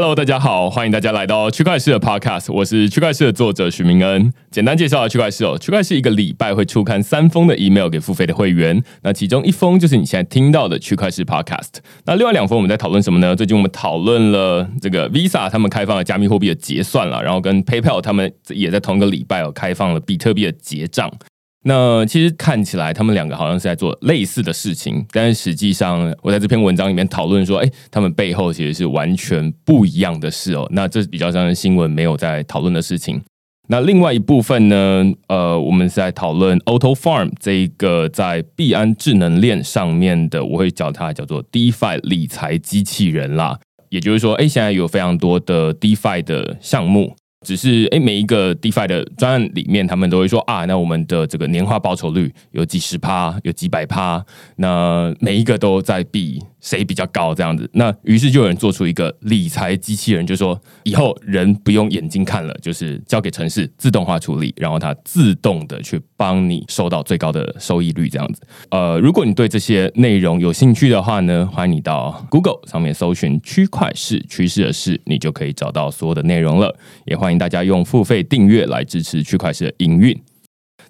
Hello，大家好，欢迎大家来到区块市的 Podcast，我是区块市的作者许明恩。简单介绍下区块市哦，区块市一个礼拜会出刊三封的 email 给付费的会员，那其中一封就是你现在听到的区块市 Podcast，那另外两封我们在讨论什么呢？最近我们讨论了这个 Visa 他们开放了加密货币的结算了，然后跟 PayPal 他们也在同一个礼拜哦开放了比特币的结账。那其实看起来他们两个好像是在做类似的事情，但是实际上我在这篇文章里面讨论说，哎，他们背后其实是完全不一样的事哦。那这是比较像是新闻没有在讨论的事情。那另外一部分呢，呃，我们是在讨论 Auto Farm 这一个在币安智能链上面的，我会叫它叫做 DeFi 理财机器人啦。也就是说，哎，现在有非常多的 DeFi 的项目。只是诶，每一个 DeFi 的专案里面，他们都会说啊，那我们的这个年化报酬率有几十趴，有几百趴，那每一个都在比。谁比较高这样子？那于是就有人做出一个理财机器人，就说以后人不用眼睛看了，就是交给城市自动化处理，然后它自动的去帮你收到最高的收益率这样子。呃，如果你对这些内容有兴趣的话呢，欢迎你到 Google 上面搜寻“区块市趋势的事”，你就可以找到所有的内容了。也欢迎大家用付费订阅来支持区块市的营运。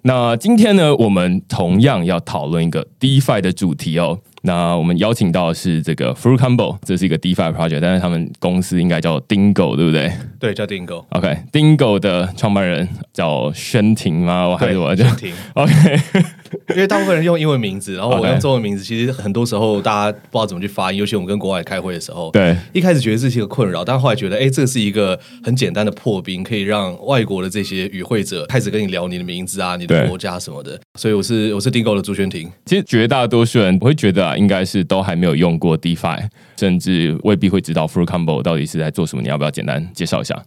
那今天呢，我们同样要讨论一个 DeFi 的主题哦。那我们邀请到的是这个 Fruit Combo，这是一个 DeFi project，但是他们公司应该叫 Dingo，对不对？对，叫 Dingo。OK，Dingo 的创办人叫宣婷吗？我还是我叫宣婷。OK，因为大部分人用英文名字，然后我用中文名字，其实很多时候大家不知道怎么去发音，尤其我们跟国外开会的时候，对，一开始觉得这是一个困扰，但后来觉得，哎，这是一个很简单的破冰，可以让外国的这些与会者开始跟你聊你的名字啊，你的国家什么的。所以我是我是 Dingo 的朱宣婷。其实绝大多数人我会觉得啊。应该是都还没有用过 DeFi，甚至未必会知道 Full Combo 到底是在做什么。你要不要简单介绍一下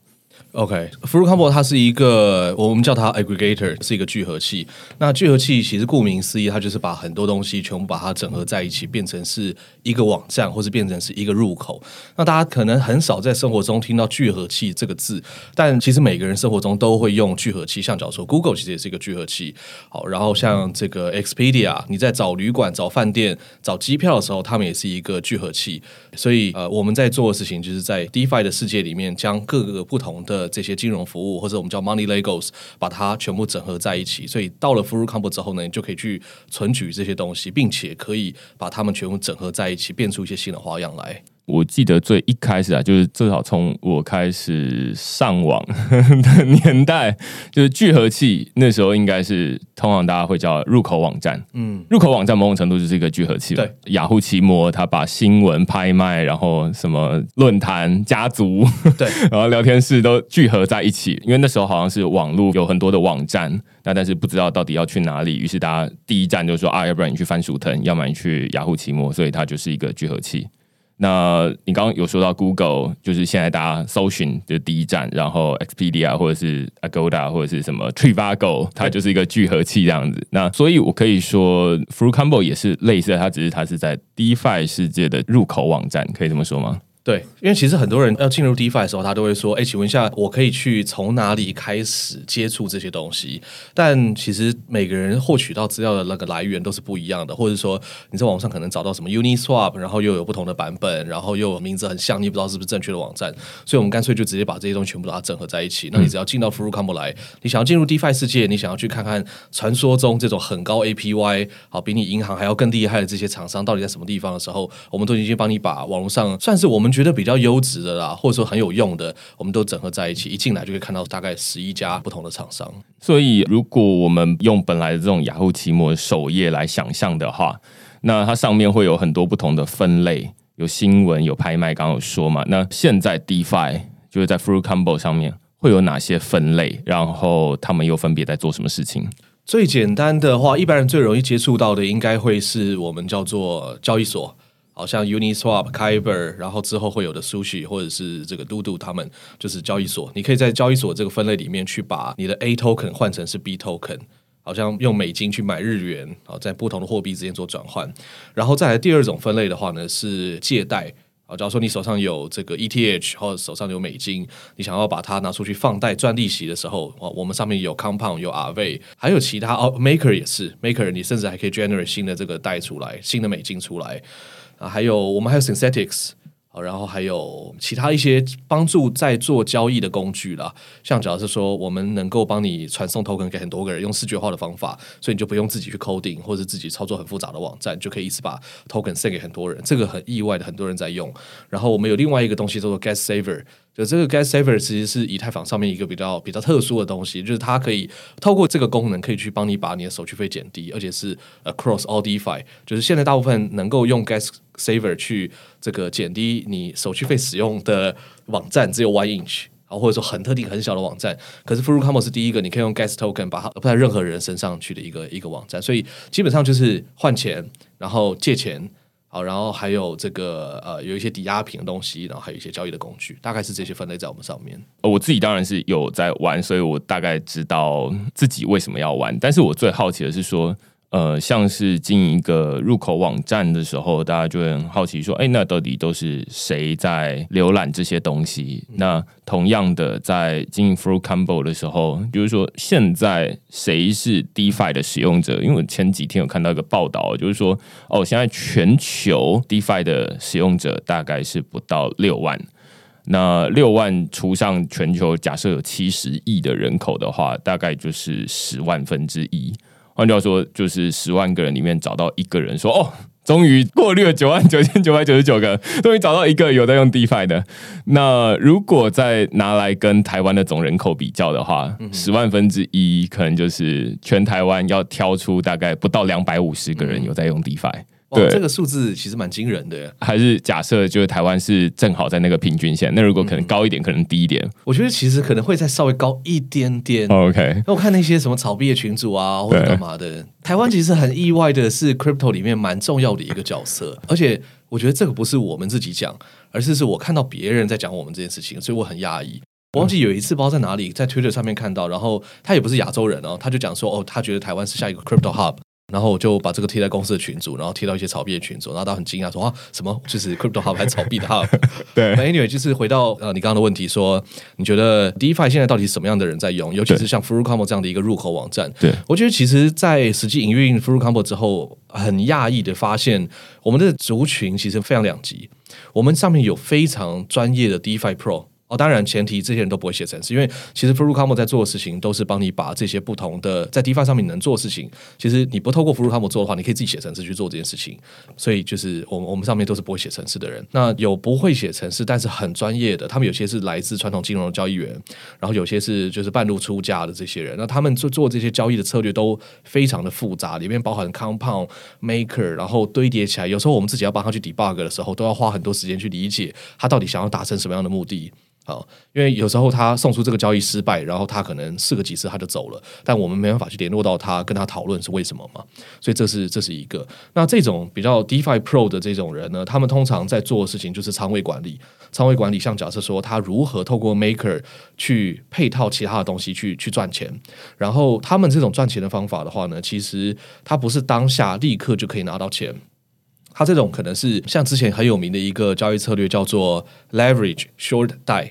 ？OK，Fruit Combo 它是一个，我们叫它 aggregator，是一个聚合器。那聚合器其实顾名思义，它就是把很多东西全部把它整合在一起，变成是一个网站，或是变成是一个入口。那大家可能很少在生活中听到聚合器这个字，但其实每个人生活中都会用聚合器。像假如说 Google 其实也是一个聚合器。好，然后像这个 Expedia，你在找旅馆、找饭店、找机票的时候，他们也是一个聚合器。所以呃，我们在做的事情就是在 DeFi 的世界里面，将各个不同的这些金融服务，或者我们叫 Money Legos，把它全部整合在一起。所以到了 Full Combo 之后呢，你就可以去存取这些东西，并且可以把它们全部整合在一起，变出一些新的花样来。我记得最一开始啊，就是至少从我开始上网 的年代，就是聚合器那时候应该是通常大家会叫入口网站。嗯，入口网站某种程度就是一个聚合器。对，雅虎奇摩它把新闻、拍卖，然后什么论坛、家族，对，然后聊天室都聚合在一起。因为那时候好像是网络有很多的网站，那但是不知道到底要去哪里，于是大家第一站就说啊，要不然你去番薯藤，要么你去雅虎奇摩，所以它就是一个聚合器。那你刚刚有说到 Google，就是现在大家搜寻的第一站，然后 Expedia 或者是 Agoda 或者是什么 Trivago，它就是一个聚合器这样子。那所以我可以说 Fruit Combo 也是类似，它只是它是在 DeFi 世界的入口网站，可以这么说吗？对，因为其实很多人要进入 DeFi 的时候，他都会说：“哎，请问一下，我可以去从哪里开始接触这些东西？”但其实每个人获取到资料的那个来源都是不一样的，或者说你在网上可能找到什么 Uniswap，然后又有不同的版本，然后又有名字很像，你不知道是不是正确的网站。所以我们干脆就直接把这些东西全部把它整合在一起。那你只要进到 Furucom 来，你想要进入 DeFi 世界，你想要去看看传说中这种很高 APY，好比你银行还要更厉害的这些厂商到底在什么地方的时候，我们都已经帮你把网络上算是我们。觉得比较优质的啦，或者说很有用的，我们都整合在一起，一进来就可以看到大概十一家不同的厂商。所以，如果我们用本来的这种雅虎奇摩首页来想象的话，那它上面会有很多不同的分类，有新闻，有拍卖。刚刚有说嘛？那现在 DeFi 就是在 Fruit Combo 上面会有哪些分类？然后他们又分别在做什么事情？最简单的话，一般人最容易接触到的，应该会是我们叫做交易所。好像 Uniswap、Kyber，然后之后会有的 Sushi 或者是这个 Dudu，他们就是交易所。你可以在交易所这个分类里面去把你的 A token 换成是 B token，好像用美金去买日元，好在不同的货币之间做转换。然后再来第二种分类的话呢，是借贷。啊，假如说你手上有这个 ETH 或者手上有美金，你想要把它拿出去放贷赚利息的时候，哦，我们上面有 Compound、有 Aave，还有其他哦，Maker 也是 Maker，你甚至还可以 generate 新的这个贷出来，新的美金出来。啊，还有我们还有 Synthetics，好，然后还有其他一些帮助在做交易的工具啦，像假如是说我们能够帮你传送 token 给很多个人，用视觉化的方法，所以你就不用自己去 coding 或者自己操作很复杂的网站，就可以一次把 token send 给很多人，这个很意外的，很多人在用。然后我们有另外一个东西叫做 gas saver。就这个 gas saver 其实是以太坊上面一个比较比较特殊的东西，就是它可以透过这个功能，可以去帮你把你的手续费减低，而且是 across all DeFi。就是现在大部分能够用 gas saver 去这个减低你手续费使用的网站，只有 One Inch 啊，或者说很特定很小的网站。可是 Furucamo 是第一个，你可以用 gas token 把它放在任何人身上去的一个一个网站，所以基本上就是换钱，然后借钱。好，然后还有这个呃，有一些抵押品的东西，然后还有一些交易的工具，大概是这些分类在我们上面。呃我自己当然是有在玩，所以我大概知道自己为什么要玩。但是我最好奇的是说。呃，像是经营一个入口网站的时候，大家就会很好奇说，哎，那到底都是谁在浏览这些东西？那同样的，在经营 Fruit Combo 的时候，就是说现在谁是 DeFi 的使用者？因为我前几天有看到一个报道，就是说，哦，现在全球 DeFi 的使用者大概是不到六万。那六万除上全球，假设有七十亿的人口的话，大概就是十万分之一。换句话说，就是十万个人里面找到一个人说：“哦，终于过滤了九万九千九百九十九个，终于找到一个有在用 DeFi 的。”那如果再拿来跟台湾的总人口比较的话，十万分之一可能就是全台湾要挑出大概不到两百五十个人有在用 DeFi。对，这个数字其实蛮惊人的。还是假设就是台湾是正好在那个平均线，那如果可能高一点，可能低一点，我觉得其实可能会再稍微高一点点。OK，那我看那些什么炒币的群主啊，或者干嘛的，台湾其实很意外的是，Crypto 里面蛮重要的一个角色。而且我觉得这个不是我们自己讲，而是是我看到别人在讲我们这件事情，所以我很压抑。我忘记有一次不知道在哪里，在 Twitter 上面看到，然后他也不是亚洲人哦，他就讲说哦，他觉得台湾是下一个 Crypto Hub。然后我就把这个贴在公司的群组，然后贴到一些炒币的群组，然后他很惊讶说啊，什么就是 crypto hub 还炒币的 hub？对，anyway 就是回到呃你刚刚的问题，说你觉得 DeFi 现在到底什么样的人在用？尤其是像 Furucombo 这样的一个入口网站，对我觉得其实，在实际营运 Furucombo 之后，很讶异的发现，我们的族群其实非常两极，我们上面有非常专业的 DeFi Pro。哦，当然，前提这些人都不会写程式，因为其实 Furucamo 在做的事情都是帮你把这些不同的在 DeFi 上面能做的事情，其实你不透过 Furucamo 做的话，你可以自己写程式去做这件事情。所以就是我们我们上面都是不会写程式的人。那有不会写程式，但是很专业的，他们有些是来自传统金融的交易员，然后有些是就是半路出家的这些人。那他们做做这些交易的策略都非常的复杂，里面包含 Compound Maker，然后堆叠起来。有时候我们自己要帮他去 debug 的时候，都要花很多时间去理解他到底想要达成什么样的目的。好，因为有时候他送出这个交易失败，然后他可能试个几次他就走了，但我们没办法去联络到他，跟他讨论是为什么嘛？所以这是这是一个。那这种比较 DeFi Pro 的这种人呢，他们通常在做的事情就是仓位管理。仓位管理像假设说，他如何透过 Maker 去配套其他的东西去去赚钱。然后他们这种赚钱的方法的话呢，其实他不是当下立刻就可以拿到钱。它这种可能是像之前很有名的一个交易策略，叫做 leverage short die。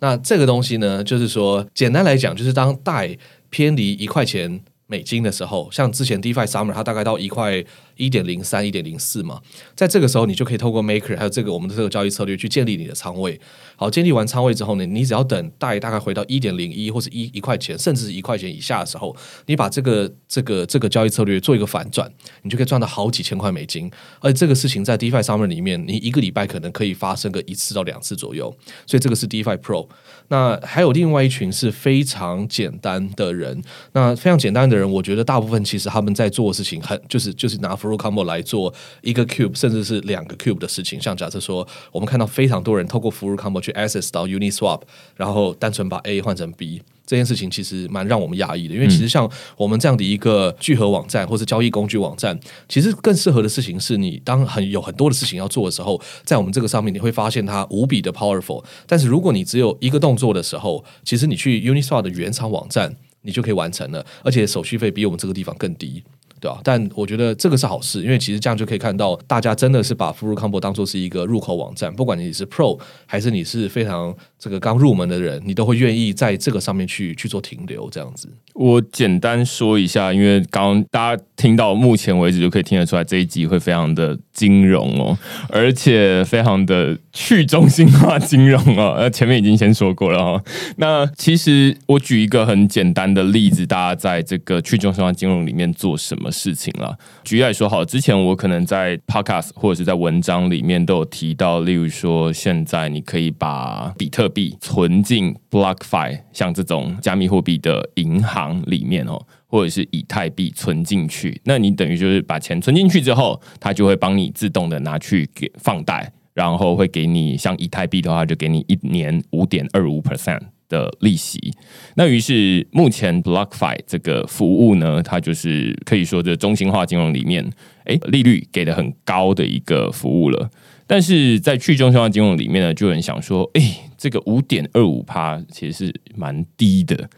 那这个东西呢，就是说简单来讲，就是当 die 偏离一块钱美金的时候，像之前 DeFi Summer 它大概到一块。一点零三、一点零四嘛，在这个时候，你就可以透过 Maker 还有这个我们的这个交易策略去建立你的仓位。好，建立完仓位之后呢，你只要等大大概回到一点零一或者一一块钱，甚至是一块钱以下的时候，你把这个这个这个交易策略做一个反转，你就可以赚到好几千块美金。而这个事情在 DeFi Summer 里面，你一个礼拜可能可以发生个一次到两次左右。所以这个是 DeFi Pro。那还有另外一群是非常简单的人，那非常简单的人，我觉得大部分其实他们在做的事情很就是就是拿。f r u Combo 来做一个 Cube，甚至是两个 Cube 的事情。像假设说，我们看到非常多人透过 f r u Combo 去 Access 到 Uniswap，然后单纯把 A 换成 B，这件事情其实蛮让我们压抑的。因为其实像我们这样的一个聚合网站或是交易工具网站，其实更适合的事情是你当很有很多的事情要做的时候，在我们这个上面你会发现它无比的 powerful。但是如果你只有一个动作的时候，其实你去 Uniswap 的原厂网站，你就可以完成了，而且手续费比我们这个地方更低。对啊，但我觉得这个是好事，因为其实这样就可以看到，大家真的是把 f u r Combo 当做是一个入口网站，不管你是 Pro 还是你是非常这个刚入门的人，你都会愿意在这个上面去去做停留这样子。我简单说一下，因为刚大家听到目前为止就可以听得出来，这一集会非常的金融哦，而且非常的去中心化金融哦。呃，前面已经先说过了哦。那其实我举一个很简单的例子，大家在这个去中心化金融里面做什么事情了？举例来说，好，之前我可能在 podcast 或者是在文章里面都有提到，例如说，现在你可以把比特币存进 BlockFi，像这种加密货币的银行里面哦。或者是以太币存进去，那你等于就是把钱存进去之后，它就会帮你自动的拿去给放贷，然后会给你像以太币的话，就给你一年五点二五 percent 的利息。那于是目前 BlockFi 这个服务呢，它就是可以说这中心化金融里面，哎，利率给的很高的一个服务了。但是在去中心化金融里面呢，就有人想说，哎，这个五点二五趴其实是蛮低的。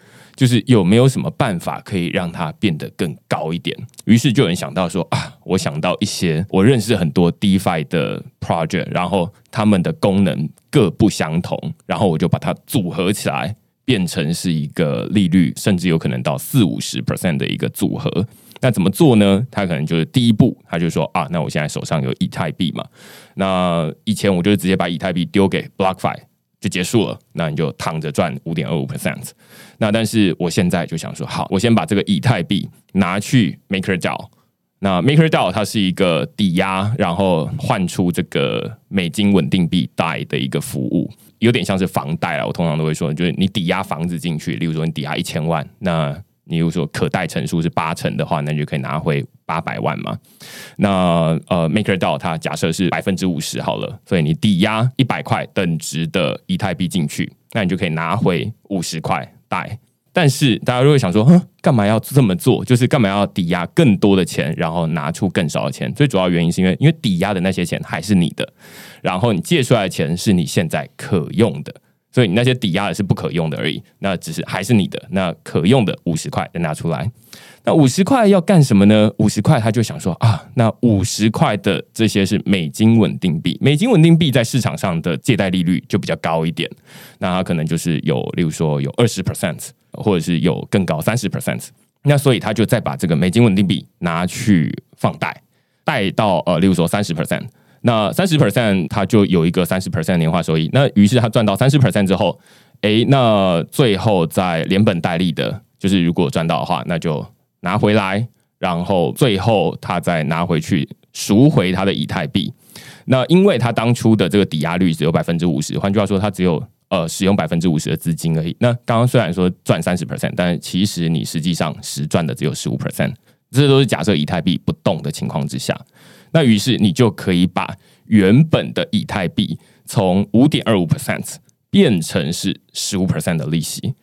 就是有没有什么办法可以让它变得更高一点？于是就有人想到说啊，我想到一些我认识很多 DeFi 的 project，然后他们的功能各不相同，然后我就把它组合起来，变成是一个利率甚至有可能到四五十 percent 的一个组合。那怎么做呢？他可能就是第一步，他就说啊，那我现在手上有以太币嘛，那以前我就直接把以太币丢给 BlockFi。就结束了，那你就躺着赚五点二五 percent。那但是我现在就想说，好，我先把这个以太币拿去 MakerDAO。那 MakerDAO 它是一个抵押，然后换出这个美金稳定币贷的一个服务，有点像是房贷啊。我通常都会说，就是你抵押房子进去，例如说你抵押一千万，那你如果说可贷成数是八成的话，那你就可以拿回八百万嘛。那呃，MakerDAO 它假设是百分之五十好了，所以你抵押一百块等值的以太币进去，那你就可以拿回五十块贷。但是大家如果想说，哼，干嘛要这么做？就是干嘛要抵押更多的钱，然后拿出更少的钱？最主要原因是因为，因为抵押的那些钱还是你的，然后你借出来的钱是你现在可用的。所以你那些抵押的是不可用的而已，那只是还是你的那可用的五十块拿出来，那五十块要干什么呢？五十块他就想说啊，那五十块的这些是美金稳定币，美金稳定币在市场上的借贷利率就比较高一点，那它可能就是有，例如说有二十 percent，或者是有更高三十 percent，那所以他就再把这个美金稳定币拿去放贷，贷到呃，例如说三十 percent。那三十 percent，它就有一个三十 percent 年化收益。那于是他赚到三十 percent 之后，哎，那最后再连本带利的，就是如果赚到的话，那就拿回来，然后最后他再拿回去赎回他的以太币。那因为他当初的这个抵押率只有百分之五十，换句话说，他只有呃使用百分之五十的资金而已。那刚刚虽然说赚三十 percent，但其实你实际上实赚的只有十五 percent。这都是假设以太币不动的情况之下。那于是你就可以把原本的以太币从五点二五 percent 变成是十五 percent 的利息。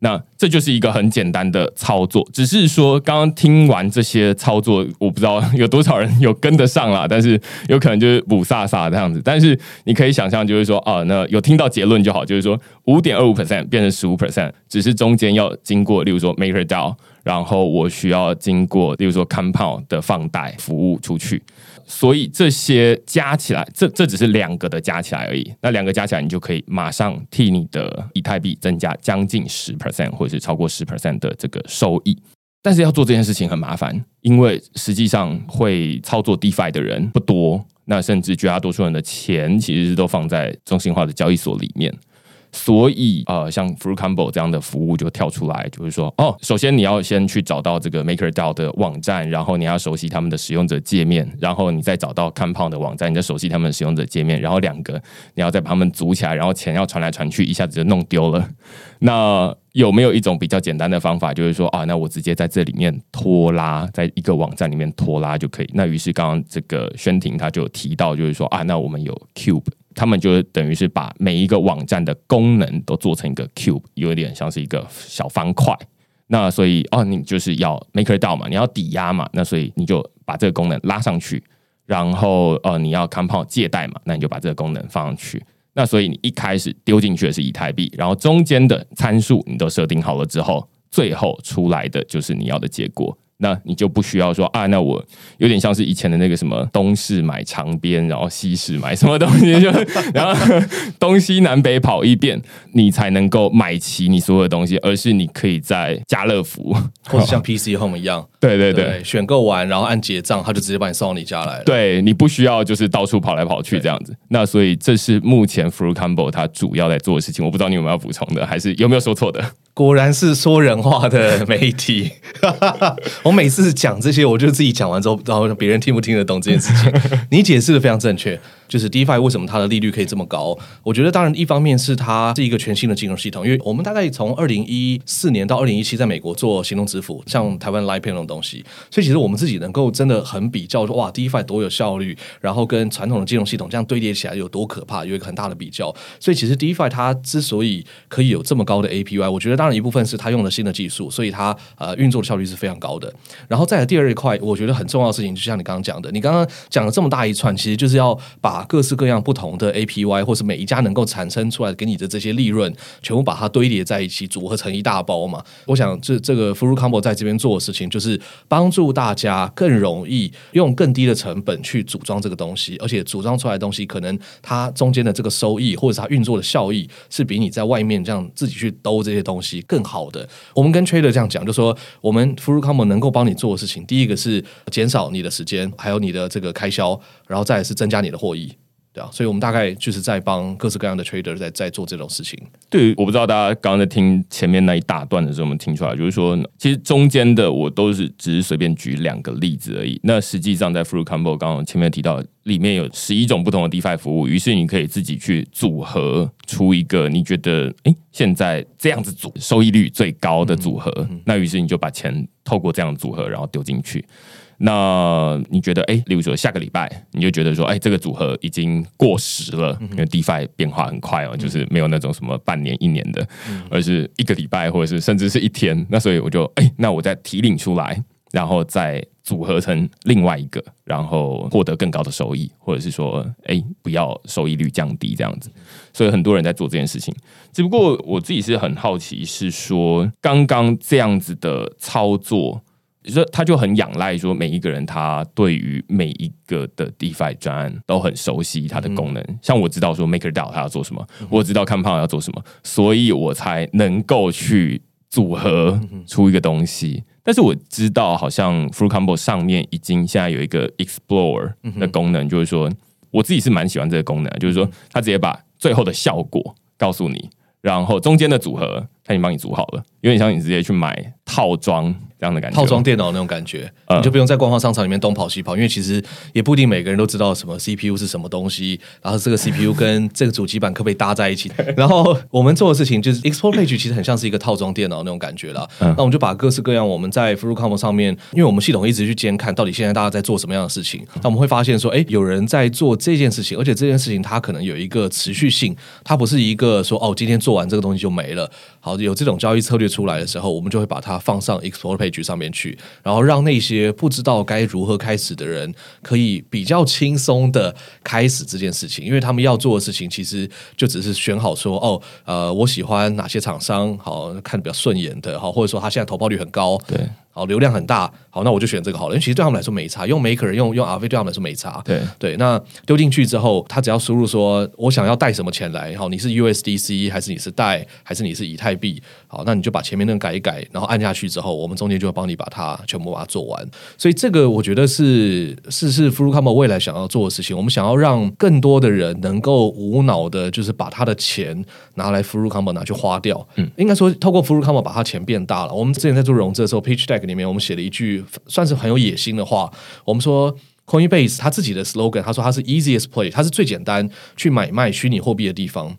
那这就是一个很简单的操作，只是说刚刚听完这些操作，我不知道有多少人有跟得上啦，但是有可能就是补飒飒这样子。但是你可以想象，就是说啊，那有听到结论就好，就是说五点二五 percent 变成十五 percent，只是中间要经过，例如说 MakerDAO。然后我需要经过，例如说 Compound 的放贷服务出去，所以这些加起来，这这只是两个的加起来而已。那两个加起来，你就可以马上替你的以太币增加将近十 percent 或者是超过十 percent 的这个收益。但是要做这件事情很麻烦，因为实际上会操作 DeFi 的人不多，那甚至绝大多数人的钱其实是都放在中心化的交易所里面。所以，呃，像 Fruit Combo 这样的服务就跳出来，就是说，哦，首先你要先去找到这个 MakerDAO 的网站，然后你要熟悉他们的使用者界面，然后你再找到 Compound 的网站，你再熟悉他们的使用者界面，然后两个你要再把它们组起来，然后钱要传来传去，一下子就弄丢了。那有没有一种比较简单的方法，就是说，啊，那我直接在这里面拖拉，在一个网站里面拖拉就可以？那于是刚刚这个宣婷他就提到，就是说，啊，那我们有 Cube。他们就等于是把每一个网站的功能都做成一个 cube，有点像是一个小方块。那所以哦，你就是要 MakerDAO 嘛，你要抵押嘛，那所以你就把这个功能拉上去。然后呃，你要 Compound 借贷嘛，那你就把这个功能放上去。那所以你一开始丢进去的是以太币，然后中间的参数你都设定好了之后，最后出来的就是你要的结果，那你就不需要说啊，那我有点像是以前的那个什么东市买长边，然后西市买什么东西，就 然后东西南北跑一遍，你才能够买齐你所有的东西，而是你可以在家乐福或者像 PC Home 一样，对对对，选购完然后按结账，他就直接把你送到你家来了。对你不需要就是到处跑来跑去这样子。那所以这是目前 Fruit Combo 它主要在做的事情。我不知道你有没有要补充的，还是有没有说错的？果然是说人话的媒体。我每次讲这些，我就自己讲完之后，然后别人听不听得懂这件事情？你解释的非常正确。就是 DeFi 为什么它的利率可以这么高？我觉得当然一方面是它是一个全新的金融系统，因为我们大概从二零一四年到二零一七在美国做行动支付，像台湾 Line Pay 那种东西，所以其实我们自己能够真的很比较说哇，DeFi 多有效率，然后跟传统的金融系统这样堆叠起来有多可怕，有一个很大的比较。所以其实 DeFi 它之所以可以有这么高的 APY，我觉得当然一部分是它用了新的技术，所以它呃运作的效率是非常高的。然后再来第二一块，我觉得很重要的事情，就像你刚刚讲的，你刚刚讲了这么大一串，其实就是要把把各式各样不同的 APY，或是每一家能够产生出来给你的这些利润，全部把它堆叠在一起，组合成一大包嘛。我想这这个 Fruit Combo 在这边做的事情，就是帮助大家更容易用更低的成本去组装这个东西，而且组装出来的东西，可能它中间的这个收益，或者它运作的效益，是比你在外面这样自己去兜这些东西更好的。我们跟 Trader 这样讲，就说我们 Fruit Combo 能够帮你做的事情，第一个是减少你的时间，还有你的这个开销，然后再是增加你的获益。对啊，所以我们大概就是在帮各式各样的 trader 在在做这种事情。对，我不知道大家刚刚在听前面那一大段的时候，我们听出来，就是说，其实中间的我都是只是随便举两个例子而已。那实际上在 Fruit Combo 刚刚前面提到，里面有十一种不同的 DeFi 服务，于是你可以自己去组合出一个你觉得，哎，现在这样子组收益率最高的组合。那于是你就把钱透过这样组合，然后丢进去。那你觉得，哎，例如说下个礼拜，你就觉得说，哎，这个组合已经过时了，因为 DeFi 变化很快哦，就是没有那种什么半年、一年的，而是一个礼拜，或者是甚至是一天。那所以我就，哎，那我再提领出来，然后再组合成另外一个，然后获得更高的收益，或者是说，哎，不要收益率降低这样子。所以很多人在做这件事情，只不过我自己是很好奇，是说刚刚这样子的操作。说他就很仰赖说每一个人他对于每一个的 DeFi 专案都很熟悉它的功能，像我知道说 MakerDAO 他要做什么，我知道 Compound 要做什么，所以我才能够去组合出一个东西。但是我知道好像 Fruit Combo 上面已经现在有一个 Explore 的功能，就是说我自己是蛮喜欢这个功能，就是说他直接把最后的效果告诉你，然后中间的组合他已经帮你组好了，有点像你直接去买套装。这样的感觉，套装电脑那种感觉，你就不用在官方商场里面东跑西跑，因为其实也不一定每个人都知道什么 CPU 是什么东西，然后这个 CPU 跟 这个主机板可不可以搭在一起。然后我们做的事情就是 Explore Page，其实很像是一个套装电脑那种感觉了。那我们就把各式各样我们在 f r u i t c o m 上面，因为我们系统一直去监看到底现在大家在做什么样的事情，那我们会发现说，哎，有人在做这件事情，而且这件事情它可能有一个持续性，它不是一个说哦，今天做完这个东西就没了。好，有这种交易策略出来的时候，我们就会把它放上 Export Page 上面去。然后让那些不知道该如何开始的人，可以比较轻松的开始这件事情，因为他们要做的事情其实就只是选好说哦，呃，我喜欢哪些厂商，好看比较顺眼的，好，或者说他现在投报率很高，对。好，流量很大，好，那我就选这个好了。因为其实对他们来说没差，用 Maker 用用 RV 对他们来说没差。对对，那丢进去之后，他只要输入说我想要带什么钱来，好，你是 USDC 还是你是带还是你是以太币？好，那你就把前面那个改一改，然后按下去之后，我们中间就会帮你把它全部把它做完。所以这个我觉得是是是 f r u c o m 未来想要做的事情。我们想要让更多的人能够无脑的，就是把他的钱拿来 f r u c o m 拿去花掉。嗯，应该说透过 f r u c o m 把他钱变大了。我们之前在做融资的时候，Pitch Deck 里面我们写了一句算是很有野心的话。我们说，Coinbase 他自己的 slogan，他说他是 easiest place，它是最简单去买卖虚拟货币的地方。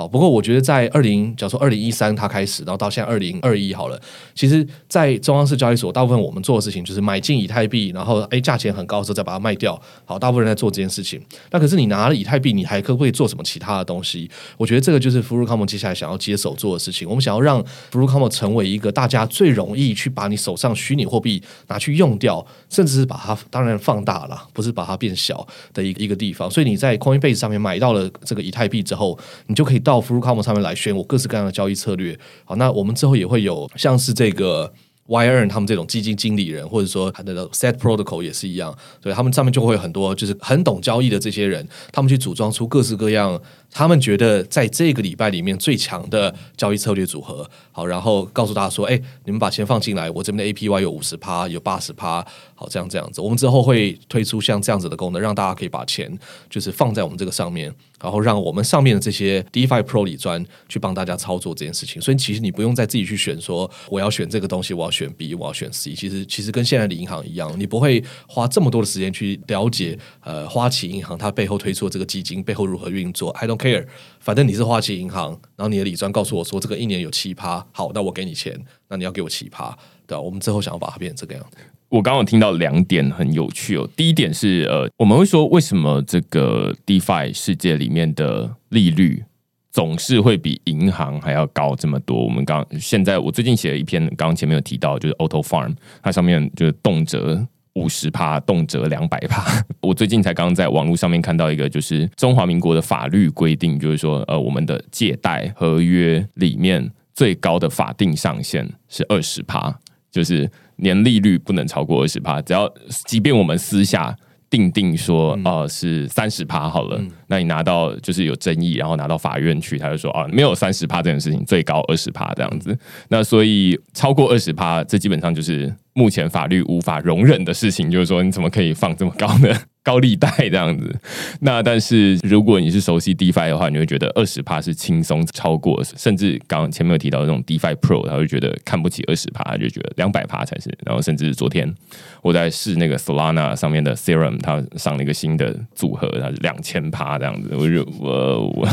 好，不过我觉得在二零，假如说二零一三它开始，然后到现在二零二一好了，其实，在中央式交易所，大部分我们做的事情就是买进以太币，然后哎价钱很高时候再把它卖掉。好，大部分人在做这件事情。那可是你拿了以太币，你还可不可以做什么其他的东西？我觉得这个就是 f r u c o m o 接下来想要接手做的事情。我们想要让 f r u c o m o 成为一个大家最容易去把你手上虚拟货币拿去用掉，甚至是把它当然放大了，不是把它变小的一个一个地方。所以你在 Coinbase 上面买到了这个以太币之后，你就可以到 f r u c o m 上面。来宣我各式各样的交易策略。好，那我们之后也会有像是这个 YRN 他们这种基金经理人，或者说他的 Set Protocol 也是一样，所以他们上面就会有很多就是很懂交易的这些人，他们去组装出各式各样。他们觉得在这个礼拜里面最强的交易策略组合，好，然后告诉大家说：“哎，你们把钱放进来，我这边的 APY 有五十趴，有八十趴，好，这样这样子。我们之后会推出像这样子的功能，让大家可以把钱就是放在我们这个上面，然后让我们上面的这些 DeFi Pro 里专去帮大家操作这件事情。所以其实你不用再自己去选，说我要选这个东西，我要选 B，我要选 C。其实其实跟现在的银行一样，你不会花这么多的时间去了解呃花旗银行它背后推出的这个基金背后如何运作。I don't care，反正你是花旗银行，然后你的理专告诉我说这个一年有七趴，好，那我给你钱，那你要给我七趴，对吧？我们之后想要把它变成这个样子。我刚刚听到两点很有趣哦。第一点是呃，我们会说为什么这个 DeFi 世界里面的利率总是会比银行还要高这么多？我们刚现在我最近写了一篇，刚刚前面有提到，就是 Auto Farm，它上面就是动辄五十趴，动辄两百趴。我最近才刚刚在网络上面看到一个，就是中华民国的法律规定，就是说呃，我们的借贷合约里面最高的法定上限是二十趴，就是年利率不能超过二十趴。只要即便我们私下定定说呃是三十趴好了，那你拿到就是有争议，然后拿到法院去，他就说啊没有三十趴这件事情，最高二十趴这样子。那所以超过二十趴，这基本上就是目前法律无法容忍的事情，就是说你怎么可以放这么高的 高利贷这样子？那但是如果你是熟悉 DeFi 的话，你会觉得二十趴是轻松超过，甚至刚前面有提到那种 DeFi Pro，他会觉得看不起二十趴，他就觉得两百趴才是。然后甚至昨天我在试那个 Solana 上面的 Serum，它上了一个新的组合，它是两千趴这样子，我就我我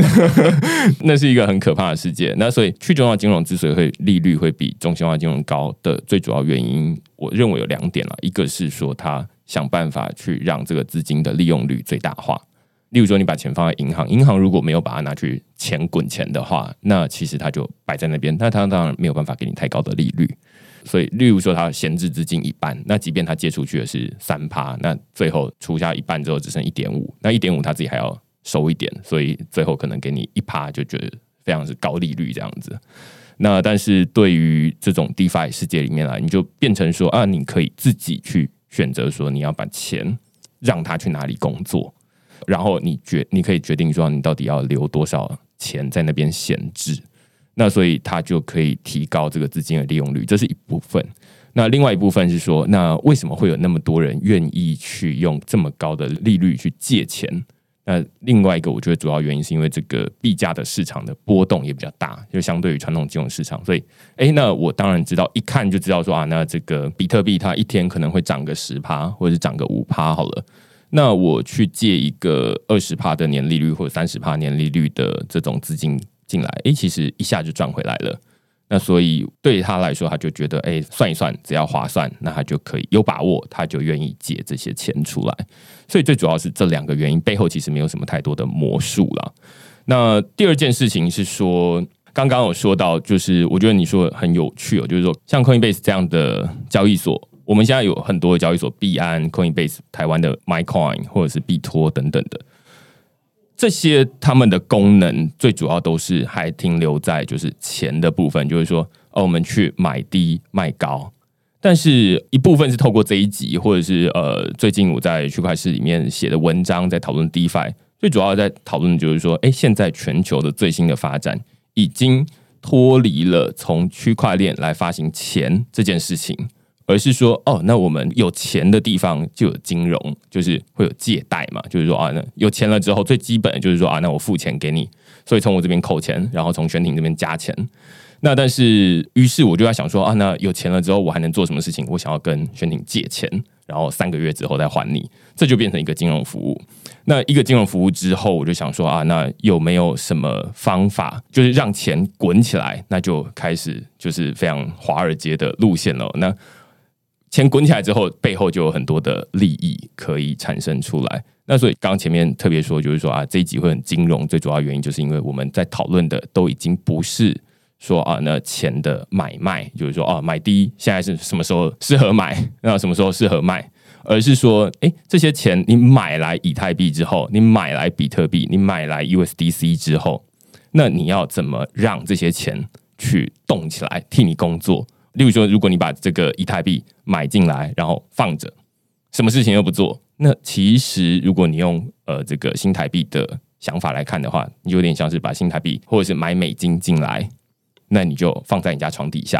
那是一个很可怕的世界。那所以去中心化金融之所以会利率会比中心化金融高的最主要原因，我认为有两点了，一个是说他想办法去让这个资金的利用率最大化。例如说，你把钱放在银行，银行如果没有把它拿去钱滚钱的话，那其实它就摆在那边，那它当然没有办法给你太高的利率。所以，例如说，它闲置资金一半，那即便它借出去的是三趴，那最后除下一半之后只剩一点五，那一点五它自己还要收一点，所以最后可能给你一趴，就觉得非常是高利率这样子。那但是对于这种 DeFi 世界里面来，你就变成说啊，你可以自己去选择说你要把钱让他去哪里工作，然后你决你可以决定说你到底要留多少钱在那边闲置。那所以它就可以提高这个资金的利用率，这是一部分。那另外一部分是说，那为什么会有那么多人愿意去用这么高的利率去借钱？那另外一个，我觉得主要原因是因为这个币价的市场的波动也比较大，就相对于传统金融市场。所以，哎，那我当然知道，一看就知道说啊，那这个比特币它一天可能会涨个十趴，或者是涨个五趴好了。那我去借一个二十趴的年利率或者三十趴年利率的这种资金。进来，哎，其实一下就赚回来了。那所以对他来说，他就觉得，哎，算一算，只要划算，那他就可以有把握，他就愿意借这些钱出来。所以最主要是这两个原因背后，其实没有什么太多的魔术了。那第二件事情是说，刚刚有说到，就是我觉得你说很有趣哦，就是说像 Coinbase 这样的交易所，我们现在有很多的交易所，币安、Coinbase、台湾的 MyCoin 或者是币托等等的。这些他们的功能最主要都是还停留在就是钱的部分，就是说，哦，我们去买低卖高。但是一部分是透过这一集，或者是呃，最近我在区块市里面写的文章，在讨论 DeFi，最主要在讨论的就是说，哎，现在全球的最新的发展已经脱离了从区块链来发行钱这件事情。而是说，哦，那我们有钱的地方就有金融，就是会有借贷嘛。就是说啊，那有钱了之后，最基本的就是说啊，那我付钱给你，所以从我这边扣钱，然后从玄庭这边加钱。那但是，于是我就在想说啊，那有钱了之后，我还能做什么事情？我想要跟轩婷借钱，然后三个月之后再还你，这就变成一个金融服务。那一个金融服务之后，我就想说啊，那有没有什么方法，就是让钱滚起来？那就开始就是非常华尔街的路线了。那钱滚起来之后，背后就有很多的利益可以产生出来。那所以刚前面特别说，就是说啊，这一集会很金融，最主要原因就是因为我们在讨论的都已经不是说啊，那钱的买卖，就是说啊，买低现在是什么时候适合买，那什么时候适合卖，而是说，哎，这些钱你买来以太币之后，你买来比特币，你买来 USDC 之后，那你要怎么让这些钱去动起来，替你工作？例如说，如果你把这个以太币买进来，然后放着，什么事情都不做，那其实如果你用呃这个新台币的想法来看的话，你有点像是把新台币或者是买美金进来，那你就放在你家床底下，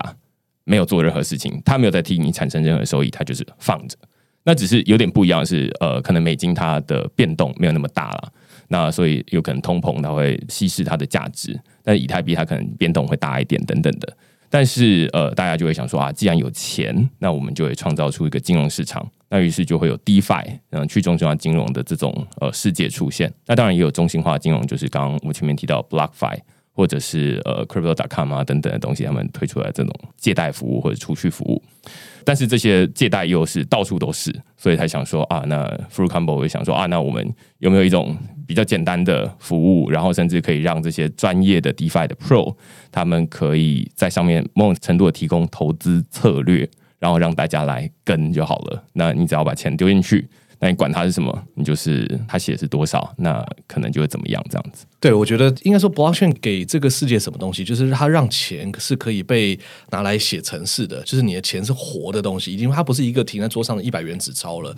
没有做任何事情，它没有在替你产生任何收益，它就是放着。那只是有点不一样是，呃，可能美金它的变动没有那么大了，那所以有可能通膨它会稀释它的价值，但以太币它可能变动会大一点等等的。但是呃，大家就会想说啊，既然有钱，那我们就会创造出一个金融市场，那于是就会有 DeFi，嗯，去中心化金融的这种呃世界出现。那当然也有中心化金融，就是刚刚我前面提到 BlockFi 或者是呃 Crypto.com 啊等等的东西，他们推出来这种借贷服务或者储蓄服务。但是这些借贷又是到处都是，所以才想说啊，那 Fruit c o m b o 会想说啊，那我们有没有一种比较简单的服务，然后甚至可以让这些专业的 DeFi 的 Pro 他们可以在上面某种程度的提供投资策略，然后让大家来跟就好了。那你只要把钱丢进去。那你管它是什么，你就是他写是多少，那可能就会怎么样这样子。对，我觉得应该说，blockchain 给这个世界什么东西，就是它让钱是可以被拿来写城市的，就是你的钱是活的东西，已经它不是一个停在桌上的一百元纸钞了。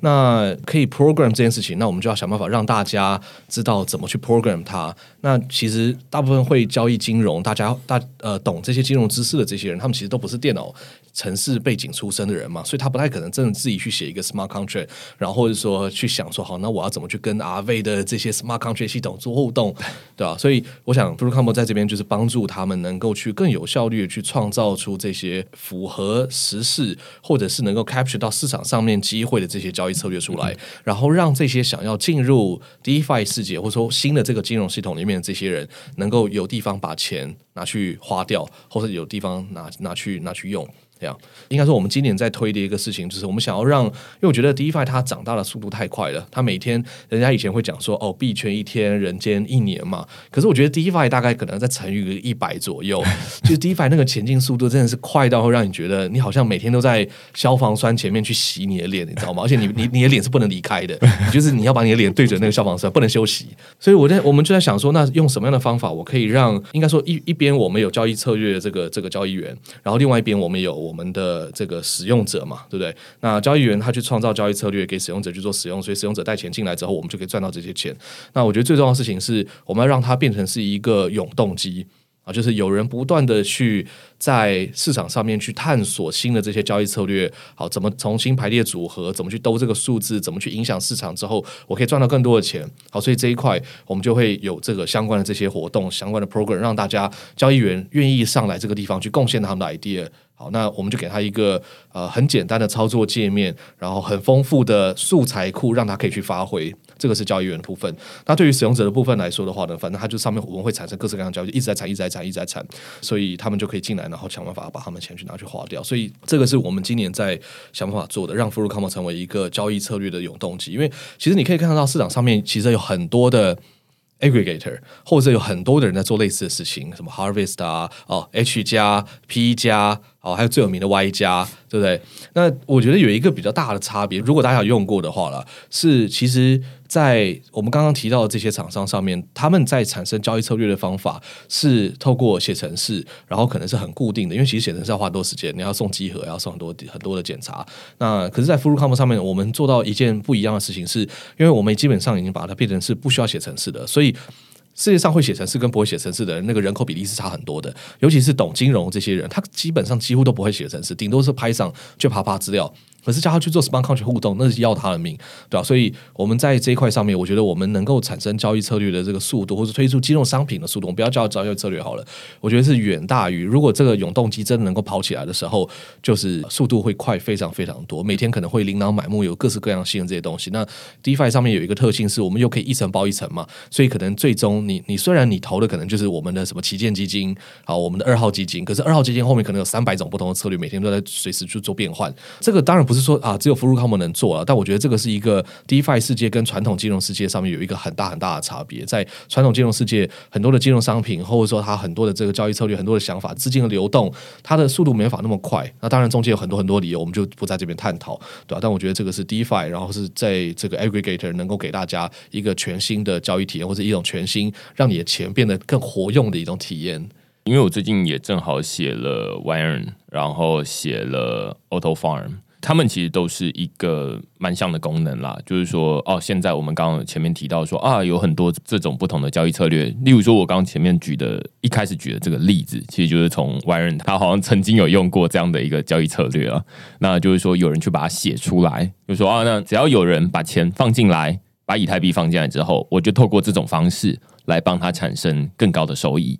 那可以 program 这件事情，那我们就要想办法让大家知道怎么去 program 它。那其实大部分会交易金融，大家大呃懂这些金融知识的这些人，他们其实都不是电脑。城市背景出身的人嘛，所以他不太可能真的自己去写一个 smart contract，然后或者说去想说好，那我要怎么去跟 RV 的这些 smart contract 系统做互动，对吧？所以我想 b r u e c o m b o 在这边就是帮助他们能够去更有效率的去创造出这些符合时事或者是能够 capture 到市场上面机会的这些交易策略出来，然后让这些想要进入 DeFi 世界或者说新的这个金融系统里面的这些人能够有地方把钱拿去花掉，或者有地方拿拿去拿去用。这样，应该说我们今年在推的一个事情，就是我们想要让，因为我觉得 DeFi 它长大的速度太快了，它每天，人家以前会讲说，哦，币圈一天，人间一年嘛。可是我觉得 DeFi 大概可能在乘以个一百左右，就是 DeFi 那个前进速度真的是快到会让你觉得你好像每天都在消防栓前面去洗你的脸，你知道吗？而且你你你的脸是不能离开的，就是你要把你的脸对准那个消防栓，不能休息。所以我在我们就在想说，那用什么样的方法，我可以让，应该说一一边我们有交易策略的这个这个交易员，然后另外一边我们有。我们的这个使用者嘛，对不对？那交易员他去创造交易策略给使用者去做使用，所以使用者带钱进来之后，我们就可以赚到这些钱。那我觉得最重要的事情是我们要让它变成是一个永动机。啊，就是有人不断的去在市场上面去探索新的这些交易策略，好，怎么重新排列组合，怎么去兜这个数字，怎么去影响市场之后，我可以赚到更多的钱。好，所以这一块我们就会有这个相关的这些活动，相关的 program，让大家交易员愿意上来这个地方去贡献他们的 idea。好，那我们就给他一个呃很简单的操作界面，然后很丰富的素材库，让他可以去发挥。这个是交易员的部分。那对于使用者的部分来说的话呢，反正它就上面我们会产生各式各样的交易，一直在产，一直在产，一直在产，所以他们就可以进来，然后想办法把他们钱去拿去花掉。所以这个是我们今年在想办法做的，让 f u l c o m 成为一个交易策略的永动机。因为其实你可以看得到市场上面其实有很多的。aggregator 或者有很多的人在做类似的事情，什么 Harvest 啊，哦 H 加 P 加，哦还有最有名的 Y 加，对不对？那我觉得有一个比较大的差别，如果大家有用过的话了，是其实。在我们刚刚提到的这些厂商上面，他们在产生交易策略的方法是透过写程式，然后可能是很固定的，因为其实写程式要花多时间，你要送集合，要送很多很多的检查。那可是，在 f u l l c o m 上面，我们做到一件不一样的事情，是因为我们基本上已经把它变成是不需要写程式的，所以世界上会写程式跟不会写程式的人，那个人口比例是差很多的。尤其是懂金融这些人，他基本上几乎都不会写程式，顶多是拍上去爬爬资料。可是叫他去做 smart contract 互动，那是要他的命，对吧？所以我们在这一块上面，我觉得我们能够产生交易策略的这个速度，或者推出金融商品的速度，我们不要叫交易策略好了。我觉得是远大于如果这个永动机真的能够跑起来的时候，就是速度会快非常非常多。每天可能会琳琅满目，有各式各样新的这些东西。那 DeFi 上面有一个特性是，我们又可以一层包一层嘛，所以可能最终你你虽然你投的可能就是我们的什么旗舰基金，好，我们的二号基金，可是二号基金后面可能有三百种不同的策略，每天都在随时去做变换。这个当然不是说啊，只有服务。他们能做了，但我觉得这个是一个 DeFi 世界跟传统金融世界上面有一个很大很大的差别。在传统金融世界，很多的金融商品，或者说它很多的这个交易策略，很多的想法，资金的流动，它的速度没法那么快。那当然中间有很多很多理由，我们就不在这边探讨，对吧？但我觉得这个是 DeFi，然后是在这个 Aggregator 能够给大家一个全新的交易体验，或者一种全新让你的钱变得更活用的一种体验。因为我最近也正好写了 Wire，然后写了 Auto Farm。他们其实都是一个蛮像的功能啦，就是说，哦，现在我们刚刚前面提到说啊，有很多这种不同的交易策略，例如说，我刚刚前面举的一开始举的这个例子，其实就是从 w i r e 他好像曾经有用过这样的一个交易策略啊，那就是说有人去把它写出来，就说啊，那只要有人把钱放进来，把以太币放进来之后，我就透过这种方式来帮他产生更高的收益，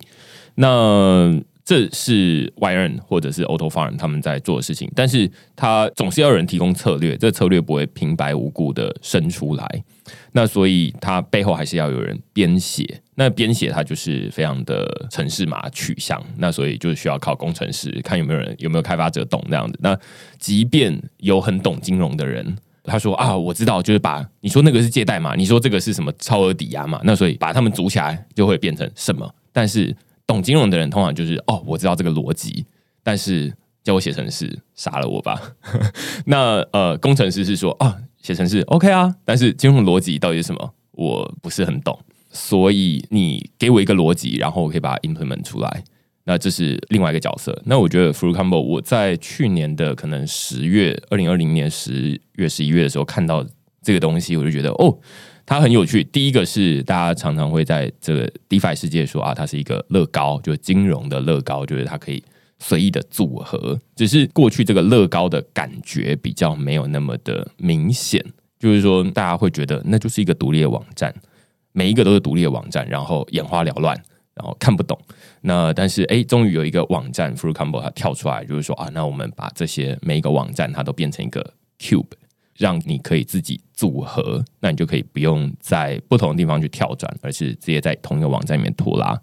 那。这是 w i r e 或者是 Auto Farm 他们在做的事情，但是他总是要有人提供策略，这策略不会平白无故的生出来，那所以它背后还是要有人编写，那编写它就是非常的城市码取向，那所以就需要靠工程师看有没有人有没有开发者懂这样子，那即便有很懂金融的人，他说啊，我知道，就是把你说那个是借贷嘛，你说这个是什么超额抵押嘛，那所以把他们组起来就会变成什么，但是。懂金融的人通常就是哦，我知道这个逻辑，但是叫我写程式，杀了我吧。那呃，工程师是说啊，写程式 OK 啊，但是金融逻辑到底是什么，我不是很懂，所以你给我一个逻辑，然后我可以把它 implement 出来。那这是另外一个角色。那我觉得 Fruit Combo，我在去年的可能十月，二零二零年十月、十一月的时候看到这个东西，我就觉得哦。它很有趣。第一个是大家常常会在这个 DeFi 世界说啊，它是一个乐高，就是金融的乐高，就是它可以随意的组合。只是过去这个乐高的感觉比较没有那么的明显，就是说大家会觉得那就是一个独立的网站，每一个都是独立的网站，然后眼花缭乱，然后看不懂。那但是哎，终于有一个网站 Fruit Combo 它跳出来，就是说啊，那我们把这些每一个网站它都变成一个 Cube。让你可以自己组合，那你就可以不用在不同的地方去跳转，而是直接在同一个网站里面拖拉。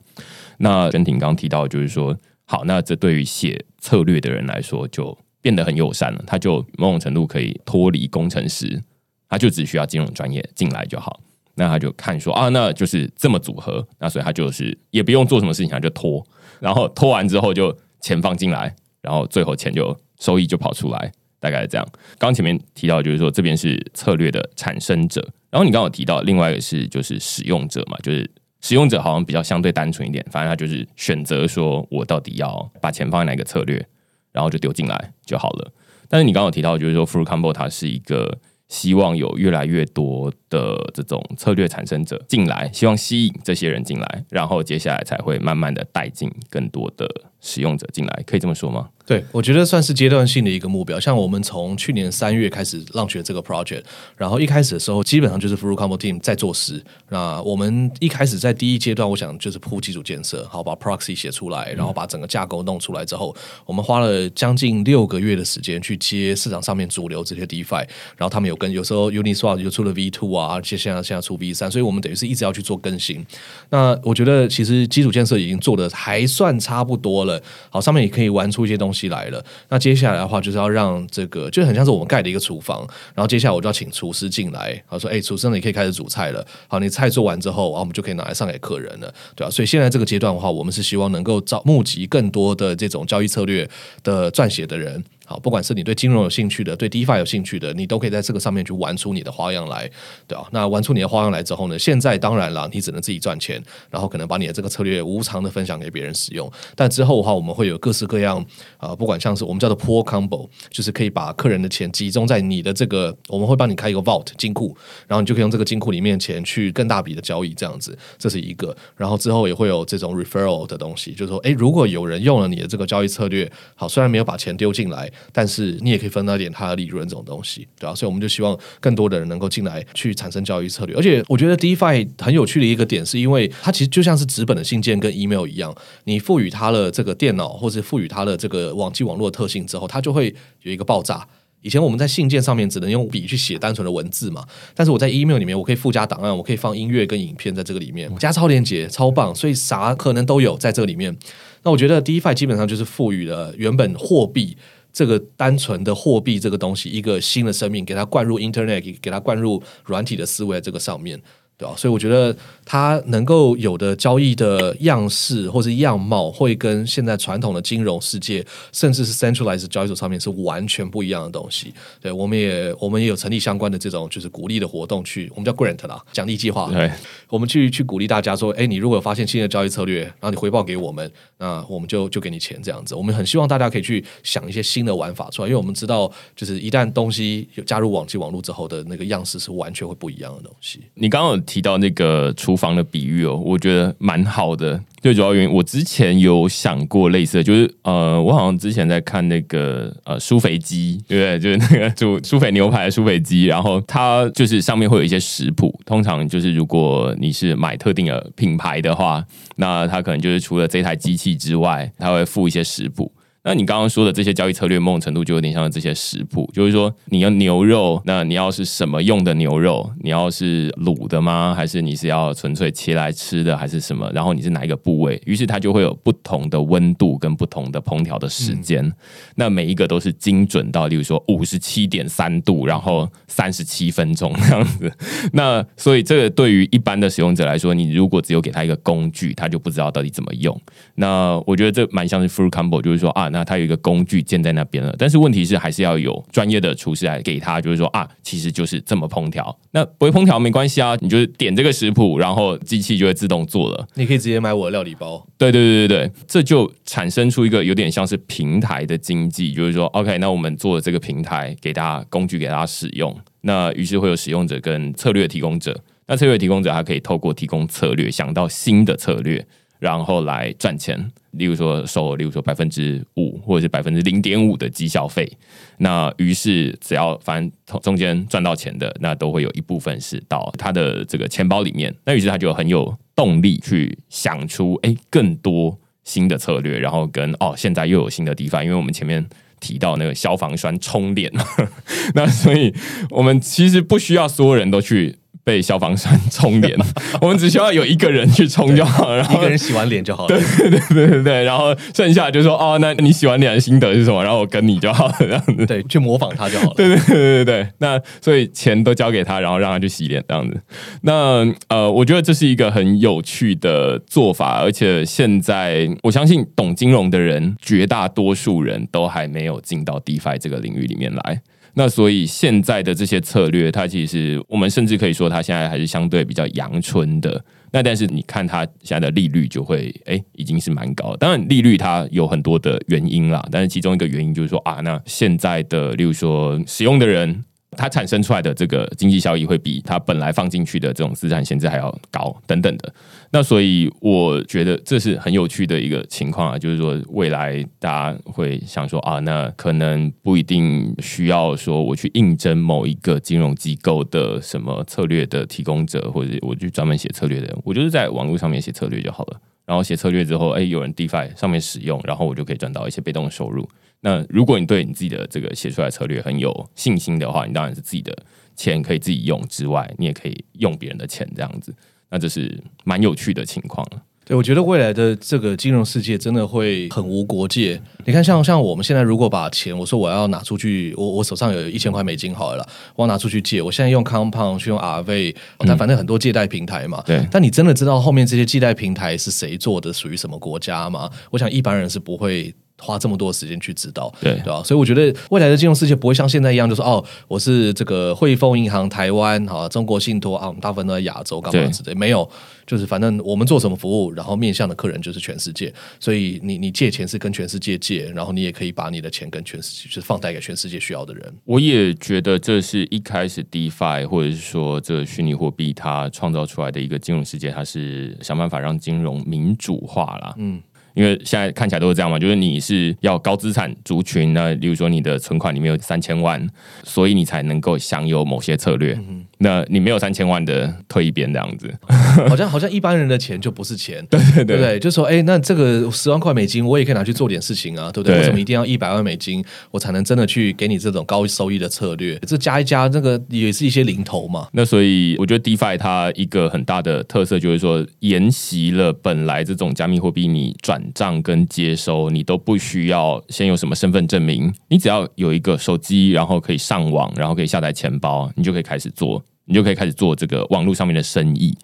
那任婷刚提到，就是说，好，那这对于写策略的人来说，就变得很友善了。他就某种程度可以脱离工程师，他就只需要金融专业进来就好。那他就看说啊，那就是这么组合，那所以他就是也不用做什么事情，他就拖，然后拖完之后就钱放进来，然后最后钱就收益就跑出来。大概是这样，刚前面提到就是说这边是策略的产生者，然后你刚有提到另外一个是就是使用者嘛，就是使用者好像比较相对单纯一点，反正他就是选择说我到底要把钱放在哪个策略，然后就丢进来就好了。但是你刚有提到就是说 Fruit Combo 它是一个希望有越来越多的这种策略产生者进来，希望吸引这些人进来，然后接下来才会慢慢的带进更多的使用者进来，可以这么说吗？对，我觉得算是阶段性的一个目标。像我们从去年三月开始浪学这个 project，然后一开始的时候，基本上就是 Fruit Combo Team 在做事。那我们一开始在第一阶段，我想就是铺基础建设，好把 proxy 写出来，然后把整个架构弄出来之后，我们花了将近六个月的时间去接市场上面主流这些 DeFi，然后他们有跟有时候 Uniswap 就出了 V two 啊，而且现在现在出 V 三，所以我们等于是一直要去做更新。那我觉得其实基础建设已经做的还算差不多了，好，上面也可以玩出一些东西。起来了，那接下来的话就是要让这个就很像是我们盖的一个厨房，然后接下来我就要请厨师进来，他说：“哎，厨师，你可以开始煮菜了。好，你菜做完之后，然后我们就可以拿来上给客人了，对吧？所以现在这个阶段的话，我们是希望能够招募集更多的这种交易策略的撰写的人。”好，不管是你对金融有兴趣的，对 DeFi 有兴趣的，你都可以在这个上面去玩出你的花样来，对吧？那玩出你的花样来之后呢？现在当然了，你只能自己赚钱，然后可能把你的这个策略无偿的分享给别人使用。但之后的话，我们会有各式各样啊，不管像是我们叫做 Pool Combo，就是可以把客人的钱集中在你的这个，我们会帮你开一个 Vault 金库，然后你就可以用这个金库里面钱去更大笔的交易，这样子，这是一个。然后之后也会有这种 Referral 的东西，就是说，哎，如果有人用了你的这个交易策略，好，虽然没有把钱丢进来，但是你也可以分到一点它的利润，这种东西，对吧？所以我们就希望更多的人能够进来去产生交易策略。而且我觉得 DeFi 很有趣的一个点，是因为它其实就像是纸本的信件跟 email 一样，你赋予它了这个电脑或者赋予它的这个网际网络特性之后，它就会有一个爆炸。以前我们在信件上面只能用笔去写单纯的文字嘛，但是我在 email 里面我可以附加档案，我可以放音乐跟影片在这个里面，加超连接，超棒，所以啥可能都有在这个里面。那我觉得 DeFi 基本上就是赋予了原本货币。这个单纯的货币这个东西，一个新的生命，给它灌入 Internet，给它灌入软体的思维这个上面。对吧？所以我觉得它能够有的交易的样式或是样貌，会跟现在传统的金融世界，甚至是 centralized 交易所上面是完全不一样的东西。对，我们也我们也有成立相关的这种就是鼓励的活动，去我们叫 grant 啦，奖励计划。对，我们去去鼓励大家说，哎，你如果发现新的交易策略，然后你回报给我们，那我们就就给你钱这样子。我们很希望大家可以去想一些新的玩法出来，因为我们知道，就是一旦东西有加入网际网络之后的那个样式是完全会不一样的东西。你刚刚有提到那个厨房的比喻哦，我觉得蛮好的。最主要原因，我之前有想过类似，就是呃，我好像之前在看那个呃苏肥鸡，对不对？就是那个煮苏肥牛排的酥肥鸡，然后它就是上面会有一些食谱，通常就是如果你是买特定的品牌的话，那它可能就是除了这台机器之外，它会附一些食谱。那你刚刚说的这些交易策略，某种程度就有点像这些食谱，就是说你要牛肉，那你要是什么用的牛肉？你要是卤的吗？还是你是要纯粹切来吃的，还是什么？然后你是哪一个部位？于是它就会有不同的温度跟不同的烹调的时间。那每一个都是精准到，例如说五十七点三度，然后三十七分钟这样子。那所以这个对于一般的使用者来说，你如果只有给他一个工具，他就不知道到底怎么用。那我觉得这蛮像是 Fruit combo，就是说啊。那它有一个工具建在那边了，但是问题是还是要有专业的厨师来给他，就是说啊，其实就是这么烹调。那不会烹调没关系啊，你就是点这个食谱，然后机器就会自动做了。你可以直接买我的料理包。对对对对对，这就产生出一个有点像是平台的经济，就是说，OK，那我们做这个平台，给大家工具给大家使用。那于是会有使用者跟策略提供者，那策略提供者他可以透过提供策略，想到新的策略。然后来赚钱，例如说收，例如说百分之五或者是百分之零点五的绩效费。那于是只要反正中间赚到钱的，那都会有一部分是到他的这个钱包里面。那于是他就很有动力去想出哎更多新的策略，然后跟哦现在又有新的地方，因为我们前面提到那个消防栓冲脸，那所以我们其实不需要所有人都去。被消防栓 冲脸，我们只需要有一个人去冲就好，然后一个人洗完脸就好了。对对对对对，然后剩下就说哦，那你洗完脸的心得是什么？然后我跟你就好了，这样子。对，去模仿他就好了。对对对对对，那所以钱都交给他，然后让他去洗脸这样子。那呃，我觉得这是一个很有趣的做法，而且现在我相信懂金融的人，绝大多数人都还没有进到 DeFi 这个领域里面来。那所以现在的这些策略，它其实我们甚至可以说，它现在还是相对比较阳春的。那但是你看它现在的利率就会，哎，已经是蛮高。当然利率它有很多的原因啦，但是其中一个原因就是说啊，那现在的例如说使用的人。它产生出来的这个经济效益会比它本来放进去的这种资产限制还要高，等等的。那所以我觉得这是很有趣的一个情况啊，就是说未来大家会想说啊，那可能不一定需要说我去应征某一个金融机构的什么策略的提供者，或者我去专门写策略的人，我就是在网络上面写策略就好了。然后写策略之后，哎，有人 DeFi 上面使用，然后我就可以赚到一些被动的收入。那如果你对你自己的这个写出来策略很有信心的话，你当然是自己的钱可以自己用之外，你也可以用别人的钱这样子。那这是蛮有趣的情况对，我觉得未来的这个金融世界真的会很无国界。你看，像像我们现在如果把钱，我说我要拿出去，我我手上有一千块美金好了，我要拿出去借。我现在用 Compound 去用 RV，但反正很多借贷平台嘛。对。但你真的知道后面这些借贷平台是谁做的，属于什么国家吗？我想一般人是不会。花这么多时间去知道，对对吧？所以我觉得未来的金融世界不会像现在一样，就是哦，我是这个汇丰银行台湾啊，中国信托啊，我们大部分都在亚洲干嘛之类，没有，就是反正我们做什么服务，然后面向的客人就是全世界。所以你你借钱是跟全世界借，然后你也可以把你的钱跟全世界就是放贷给全世界需要的人。我也觉得这是一开始 DeFi 或者是说这虚拟货币它创造出来的一个金融世界，它是想办法让金融民主化啦。嗯。因为现在看起来都是这样嘛，就是你是要高资产族群，那例如说你的存款里面有三千万，所以你才能够享有某些策略。那你没有三千万的退一边这样子，好像好像一般人的钱就不是钱，对对对对，就说哎，那这个十万块美金我也可以拿去做点事情啊，对不对？为什么一定要一百万美金我才能真的去给你这种高收益的策略？这加一加，这个也是一些零头嘛。那所以我觉得 DeFi 它一个很大的特色就是说，沿袭了本来这种加密货币你转账跟接收，你都不需要先有什么身份证明，你只要有一个手机，然后可以上网，然后可以下载钱包，你就可以开始做。你就可以开始做这个网络上面的生意。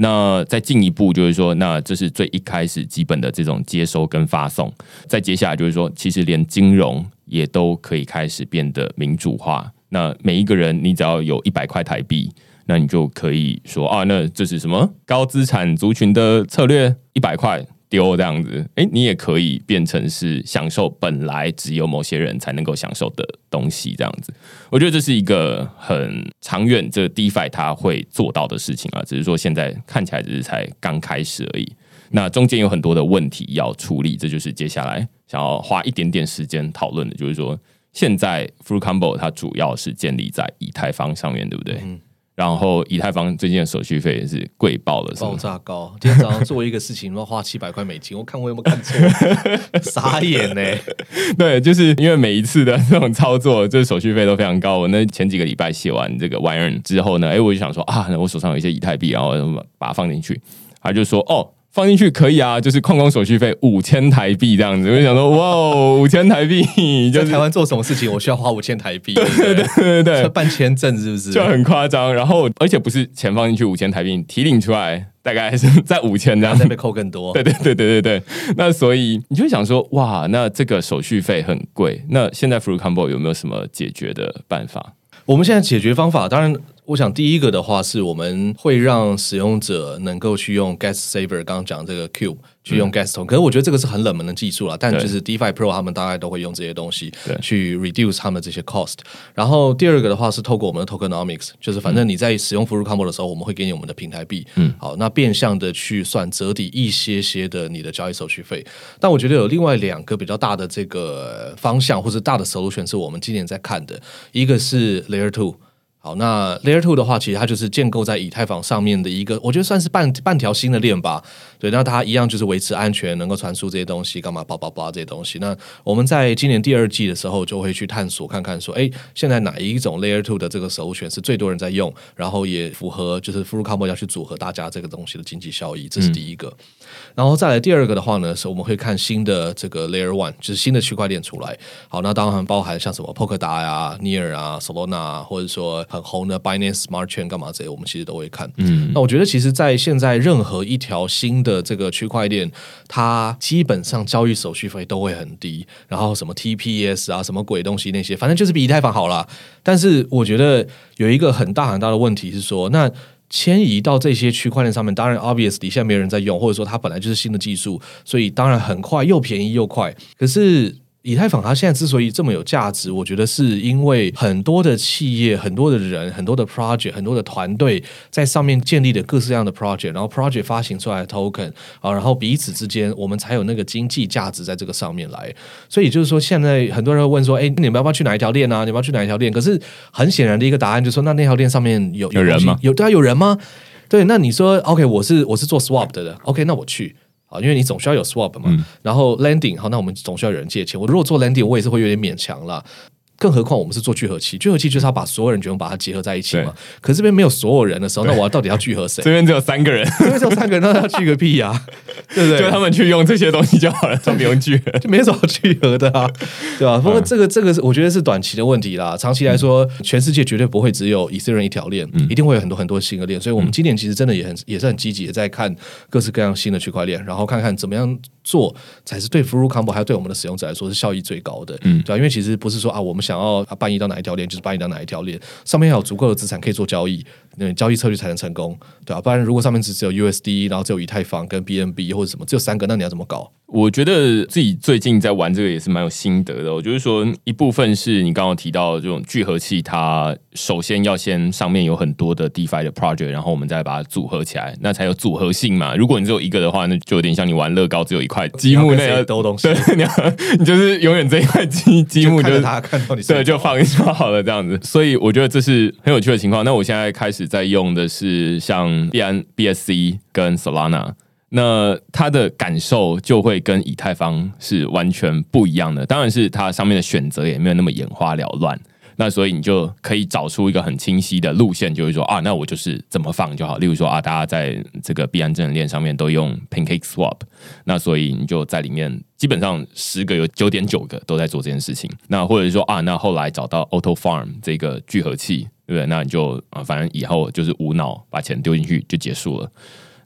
那再进一步就是说，那这是最一开始基本的这种接收跟发送。再接下来就是说，其实连金融也都可以开始变得民主化。那每一个人，你只要有一百块台币，那你就可以说啊，那这是什么高资产族群的策略？一百块。丢这样子，哎，你也可以变成是享受本来只有某些人才能够享受的东西，这样子。我觉得这是一个很长远，这 DeFi 它会做到的事情啊，只是说现在看起来只是才刚开始而已。那中间有很多的问题要处理，这就是接下来想要花一点点时间讨论的，就是说现在 f r u Combo 它主要是建立在以太坊上面对不对？然后以太坊最近的手续费也是贵爆了，爆炸高。今天早上做一个事情要花七百块美金，我看我有没有看错，傻眼呢。对，就是因为每一次的这种操作，就是手续费都非常高。我那前几个礼拜写完这个 Wire 之后呢，哎，我就想说啊，我手上有一些以太币，然后把它放进去，他就说哦。放进去可以啊，就是矿工手续费五千台币这样子，我就想说，哇，五千台币在台湾做什么事情，我需要花五千台币，对对对对对，办签证是不是？就很夸张。然后，而且不是钱放进去五千台币，提领出来大概是在五千这样，再被扣更多。对对对对对对。那所以你就想说，哇，那这个手续费很贵。那现在 f r u i Combo 有没有什么解决的办法？我们现在解决方法，当然。我想第一个的话是，我们会让使用者能够去用 Gas Saver，刚刚讲这个 Cube 去用 Gas 通，可是我觉得这个是很冷门的技术了。但就是 DeFi Pro 他们大概都会用这些东西去 reduce 他们这些 cost。然后第二个的话是透过我们的 Tokenomics，就是反正你在使用 f r u Combo 的时候，我们会给你我们的平台币，嗯，好，那变相的去算折抵一些些的你的交易手续费。但我觉得有另外两个比较大的这个方向或者大的 solution 是我们今年在看的，一个是 Layer Two。好，那 Layer Two 的话，其实它就是建构在以太坊上面的一个，我觉得算是半半条新的链吧。对，那它一样就是维持安全，能够传输这些东西，干嘛叭叭叭这些东西。那我们在今年第二季的时候，就会去探索看看，说，哎，现在哪一种 Layer Two 的这个首选是最多人在用，然后也符合就是 Full Combo 要去组合大家这个东西的经济效益，这是第一个。然后再来第二个的话呢，是我们会看新的这个 Layer One，就是新的区块链出来。好，那当然包含像什么 Polkadot 呀、Near 啊、Solana，或者说很红的 Binance Smart Chain 干嘛这些，我们其实都会看。嗯，那我觉得其实，在现在任何一条新的这个区块链，它基本上交易手续费都会很低，然后什么 TPS 啊，什么鬼东西那些，反正就是比以太坊好啦。但是我觉得有一个很大很大的问题是说，那迁移到这些区块链上面，当然 obviously 现在没人在用，或者说它本来就是新的技术，所以当然很快又便宜又快。可是以太坊它现在之所以这么有价值，我觉得是因为很多的企业、很多的人、很多的 project、很多的团队在上面建立的各式各样的 project，然后 project 发行出来的 token 啊，然后彼此之间我们才有那个经济价值在这个上面来。所以就是说，现在很多人会问说：“哎，你们要不要去哪一条链啊？你们要去哪一条链？”可是很显然的一个答案就是说：“那那条链上面有有人吗？有对啊，有人吗？对，那你说 OK，我是我是做 swap 的的，OK，那我去。”啊，因为你总需要有 swap 嘛，然后 landing 好，那我们总需要有人借钱。我如果做 landing，我也是会有点勉强了。更何况我们是做聚合器，聚合器就是要把所有人全部把它结合在一起嘛。可这边没有所有人的时候，那我要到底要聚合谁？这边只有三个人，这边只有三个人，那要聚个屁呀？对不对？就他们去用这些东西就好了，就不用聚合，就没什么聚合的啊，对吧？不过这个这个是我觉得是短期的问题啦，长期来说，全世界绝对不会只有以色列人一条链，一定会有很多很多新的链。所以我们今年其实真的也很也是很积极的在看各式各样新的区块链，然后看看怎么样。做才是对 f r u Combo 还有对我们的使用者来说是效益最高的，嗯，对吧？因为其实不是说啊，我们想要搬移到哪一条链，就是搬移到哪一条链，上面要有足够的资产可以做交易，那交易策略才能成功，对啊？不然如果上面只只有 USD，然后只有以太坊跟 BNB 或者什么，只有三个，那你要怎么搞？我觉得自己最近在玩这个也是蛮有心得的。我就是说，一部分是你刚刚提到这种聚合器，它首先要先上面有很多的 DeFi 的 project，然后我们再把它组合起来，那才有组合性嘛。如果你只有一个的话，那就有点像你玩乐高只有一块积木那样兜东西，对你要 你就是永远这一块积积木就是他看到你对就放一下好了这样子。所以我觉得这是很有趣的情况。那我现在开始在用的是像 B N B S C 跟 Solana。那它的感受就会跟以太坊是完全不一样的，当然是它上面的选择也没有那么眼花缭乱。那所以你就可以找出一个很清晰的路线，就是说啊，那我就是怎么放就好。例如说啊，大家在这个币安证链上面都用 Pancake Swap，那所以你就在里面基本上十个有九点九个都在做这件事情。那或者说啊，那后来找到 Auto Farm 这个聚合器。对不对？那你就啊，反正以后就是无脑把钱丢进去就结束了。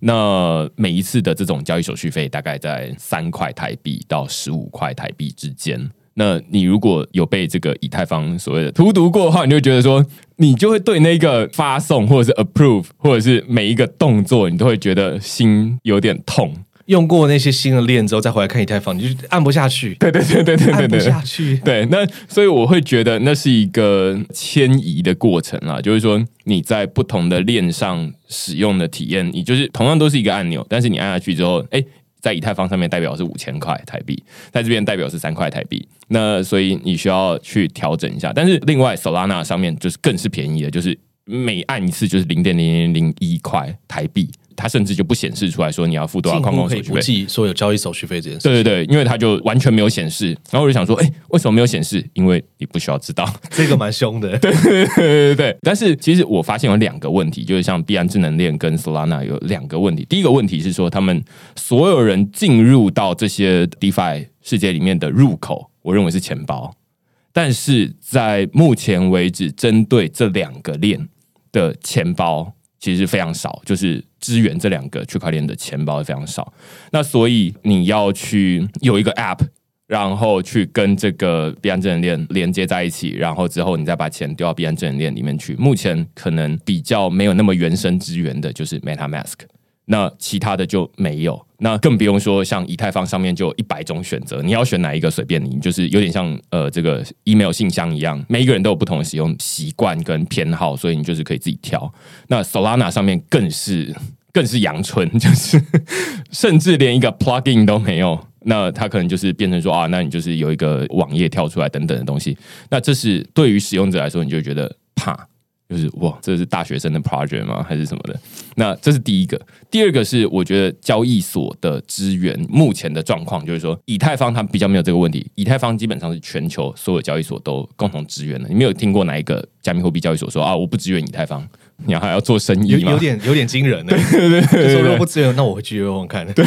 那每一次的这种交易手续费大概在三块台币到十五块台币之间。那你如果有被这个以太坊所谓的荼毒过的话，你就觉得说，你就会对那个发送或者是 approve 或者是每一个动作，你都会觉得心有点痛。用过那些新的链之后，再回来看以太坊，你就按不下去。对对对对对对按不，下去。对，那所以我会觉得那是一个迁移的过程啦，就是说你在不同的链上使用的体验，你就是同样都是一个按钮，但是你按下去之后，哎，在以太坊上面代表是五千块台币，在这边代表是三块台币，那所以你需要去调整一下。但是另外 Solana 上面就是更是便宜的，就是每按一次就是零点零零零一块台币。它甚至就不显示出来说你要付多少矿工手续费，不计所有交易手续费这件事。对对对，因为它就完全没有显示。然后我就想说，哎、为什么没有显示？因为你不需要知道。这个蛮凶的。对对对对。但是其实我发现有两个问题，就是像币安智能链跟 Solana 有两个问题。第一个问题是说，他们所有人进入到这些 DeFi 世界里面的入口，我认为是钱包。但是在目前为止，针对这两个链的钱包其实是非常少，就是支援这两个区块链的钱包非常少。那所以你要去有一个 App，然后去跟这个币安智能链连接在一起，然后之后你再把钱丢到币安智能链里面去。目前可能比较没有那么原生支援的，就是 MetaMask。那其他的就没有，那更不用说像以太坊上面就一百种选择，你要选哪一个随便你，就是有点像呃这个 email 信箱一样，每一个人都有不同的使用习惯跟偏好，所以你就是可以自己挑。那 Solana 上面更是更是阳春，就是甚至连一个 plugin 都没有。那它可能就是变成说啊，那你就是有一个网页跳出来等等的东西。那这是对于使用者来说，你就觉得怕。就是哇，这是大学生的 project 吗？还是什么的？那这是第一个。第二个是我觉得交易所的资源目前的状况，就是说以太坊它比较没有这个问题。以太坊基本上是全球所有交易所都共同支援的。你没有听过哪一个加密货币交易所说啊，我不支援以太坊？你还要做生意吗？有点有点惊人 呢、就说如果不支援，那我回去问问看，对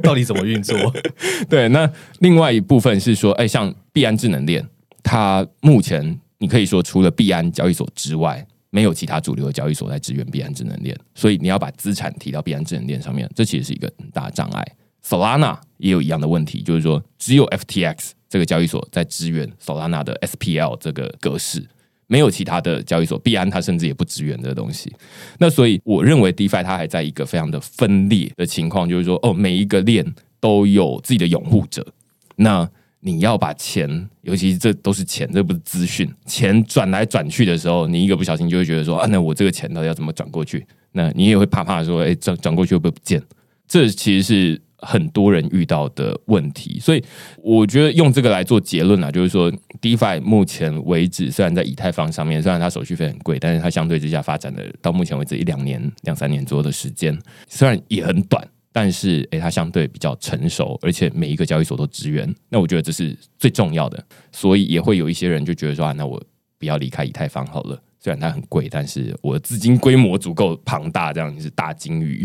到底怎么运作？对，那另外一部分是说，哎，像币安智能链，它目前你可以说除了币安交易所之外，没有其他主流的交易所在支援币安智能链，所以你要把资产提到币安智能链上面，这其实是一个很大的障碍。Solana 也有一样的问题，就是说只有 FTX 这个交易所在支援 Solana 的 SPL 这个格式。没有其他的交易所，币安它甚至也不支援这个东西。那所以我认为 DeFi 它还在一个非常的分裂的情况，就是说，哦，每一个链都有自己的拥护者。那你要把钱，尤其这都是钱，这不是资讯，钱转来转去的时候，你一个不小心就会觉得说，啊，那我这个钱到底要怎么转过去？那你也会怕怕说，哎，转转过去会不会不见？这其实是很多人遇到的问题，所以我觉得用这个来做结论啊，就是说，DeFi 目前为止虽然在以太坊上面，虽然它手续费很贵，但是它相对之下发展的到目前为止一两年、两三年左右的时间，虽然也很短，但是诶，它相对比较成熟，而且每一个交易所都支援，那我觉得这是最重要的，所以也会有一些人就觉得说啊，那我不要离开以太坊好了。虽然它很贵，但是我的资金规模足够庞大，这样你是大金鱼。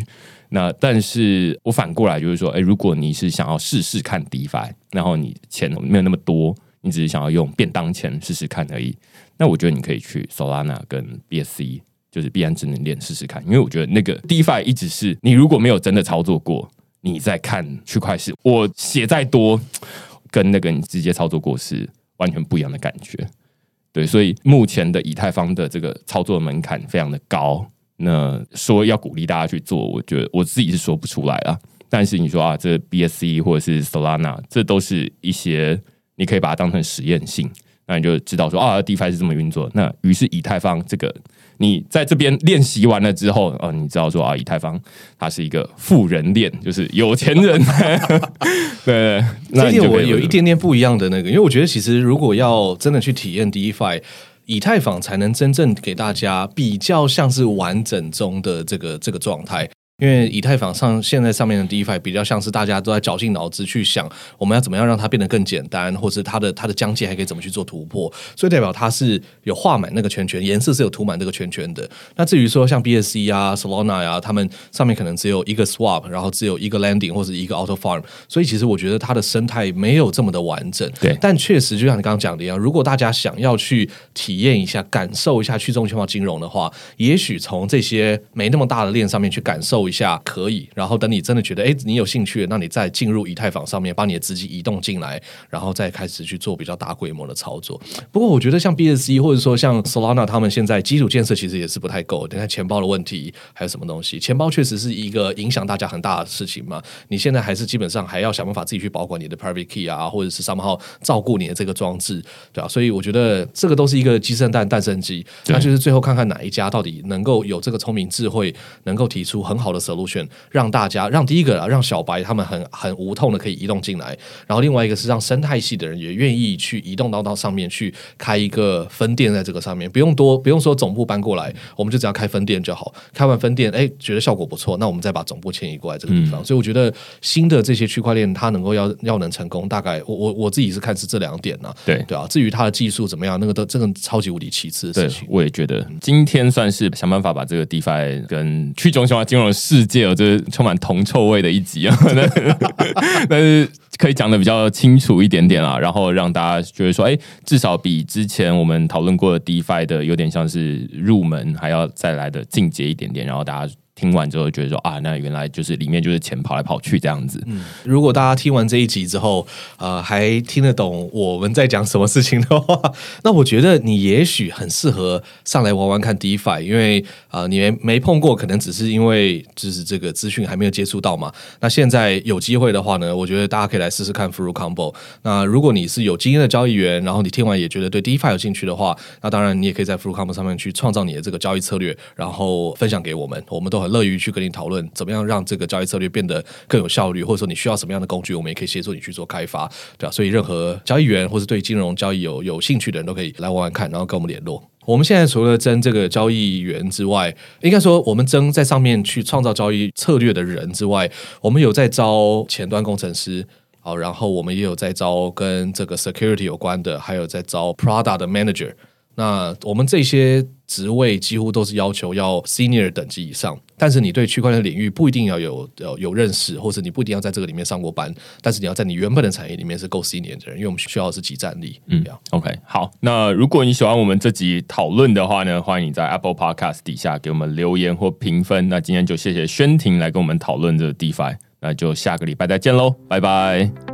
那但是我反过来就是说，哎，如果你是想要试试看 DeFi，然后你钱没有那么多，你只是想要用便当钱试试看而已，那我觉得你可以去 Solana 跟 BSC，就是币安智能链试试看，因为我觉得那个 DeFi 一直是你如果没有真的操作过，你在看区块市，我写再多，跟那个你直接操作过是完全不一样的感觉。对，所以目前的以太坊的这个操作门槛非常的高。那说要鼓励大家去做，我觉得我自己是说不出来啊。但是你说啊，这 BSC 或者是 Solana，这都是一些你可以把它当成实验性，那你就知道说啊，DeFi 是这么运作。那于是以太坊这个，你在这边练习完了之后，呃，你知道说啊，以太坊它是一个富人链，就是有钱人。对，那这点我有一点点不一样的那个，因为我觉得其实如果要真的去体验 DeFi，以太坊才能真正给大家比较像是完整中的这个这个状态。因为以太坊上现在上面的 DeFi 比较像是大家都在绞尽脑汁去想，我们要怎么样让它变得更简单，或是它的它的疆界还可以怎么去做突破，所以代表它是有画满那个圈圈，颜色是有涂满这个圈圈的。那至于说像 BSC 啊、Solana 呀，他们上面可能只有一个 Swap，然后只有一个 Landing 或者一个 Auto Farm，所以其实我觉得它的生态没有这么的完整。对，但确实就像你刚刚讲的一样，如果大家想要去体验一下、感受一下去中心化金融的话，也许从这些没那么大的链上面去感受一下可以。然后等你真的觉得哎，你有兴趣，那你再进入以太坊上面，把你的资金移动进来，然后再开始去做比较大规模的操作。不过我觉得像 BSC 或者说像 Solana，他们现在基础建设其实也是不太够。等下钱包的问题还有什么东西？钱包确实是一个影响大家很大的事情嘛。你现在还是基本上还要想办法自己去保管你的 Private Key 啊，或者是三号照顾你的这个装置，对吧？所以我觉得这个都是一个鸡生蛋，蛋生鸡，那就是最后看看哪一家到底能够有这个聪明智慧，能够提出很好的 solution。让大家让第一个啊让小白他们很很无痛的可以移动进来，然后另外一个是让生态系的人也愿意去移动到到上面去开一个分店，在这个上面不用多不用说总部搬过来，我们就只要开分店就好。开完分店，哎，觉得效果不错，那我们再把总部迁移过来这个地方。所以我觉得新的这些区块链它能够要要能成功，大概我我我自己是看是这两点呢。对对啊，至于它的技术怎么样，那个都这个超级无敌其次的事情。我也觉得今天算是想办法把这个 DeFi 跟去中心化金融的世界哦，就是充满铜臭味的一集啊，但是可以讲的比较清楚一点点啦，然后让大家觉得说，哎，至少比之前我们讨论过的 DeFi 的有点像是入门，还要再来的进阶一点点，然后大家。听完之后觉得说啊，那原来就是里面就是钱跑来跑去这样子。嗯，如果大家听完这一集之后，呃，还听得懂我们在讲什么事情的话，那我觉得你也许很适合上来玩玩看 DeFi，因为啊，你没没碰过，可能只是因为就是这个资讯还没有接触到嘛。那现在有机会的话呢，我觉得大家可以来试试看 Fru Combo。那如果你是有经验的交易员，然后你听完也觉得对 DeFi 有兴趣的话，那当然你也可以在 Fru Combo 上面去创造你的这个交易策略，然后分享给我们，我们都。很乐于去跟你讨论怎么样让这个交易策略变得更有效率，或者说你需要什么样的工具，我们也可以协助你去做开发，对吧？所以任何交易员或是对金融交易有有兴趣的人都可以来玩玩看，然后跟我们联络。我们现在除了争这个交易员之外，应该说我们争在上面去创造交易策略的人之外，我们有在招前端工程师，好，然后我们也有在招跟这个 security 有关的，还有在招 product manager。那我们这些职位几乎都是要求要 senior 等级以上，但是你对区块链领域不一定要有有有认识，或者你不一定要在这个里面上过班，但是你要在你原本的产业里面是够 senior 的人，因为我们需要的是集战力。嗯，OK，好，那如果你喜欢我们这集讨论的话呢，欢迎你在 Apple Podcast 底下给我们留言或评分。那今天就谢谢宣婷来跟我们讨论这个 DeFi，那就下个礼拜再见喽，拜拜。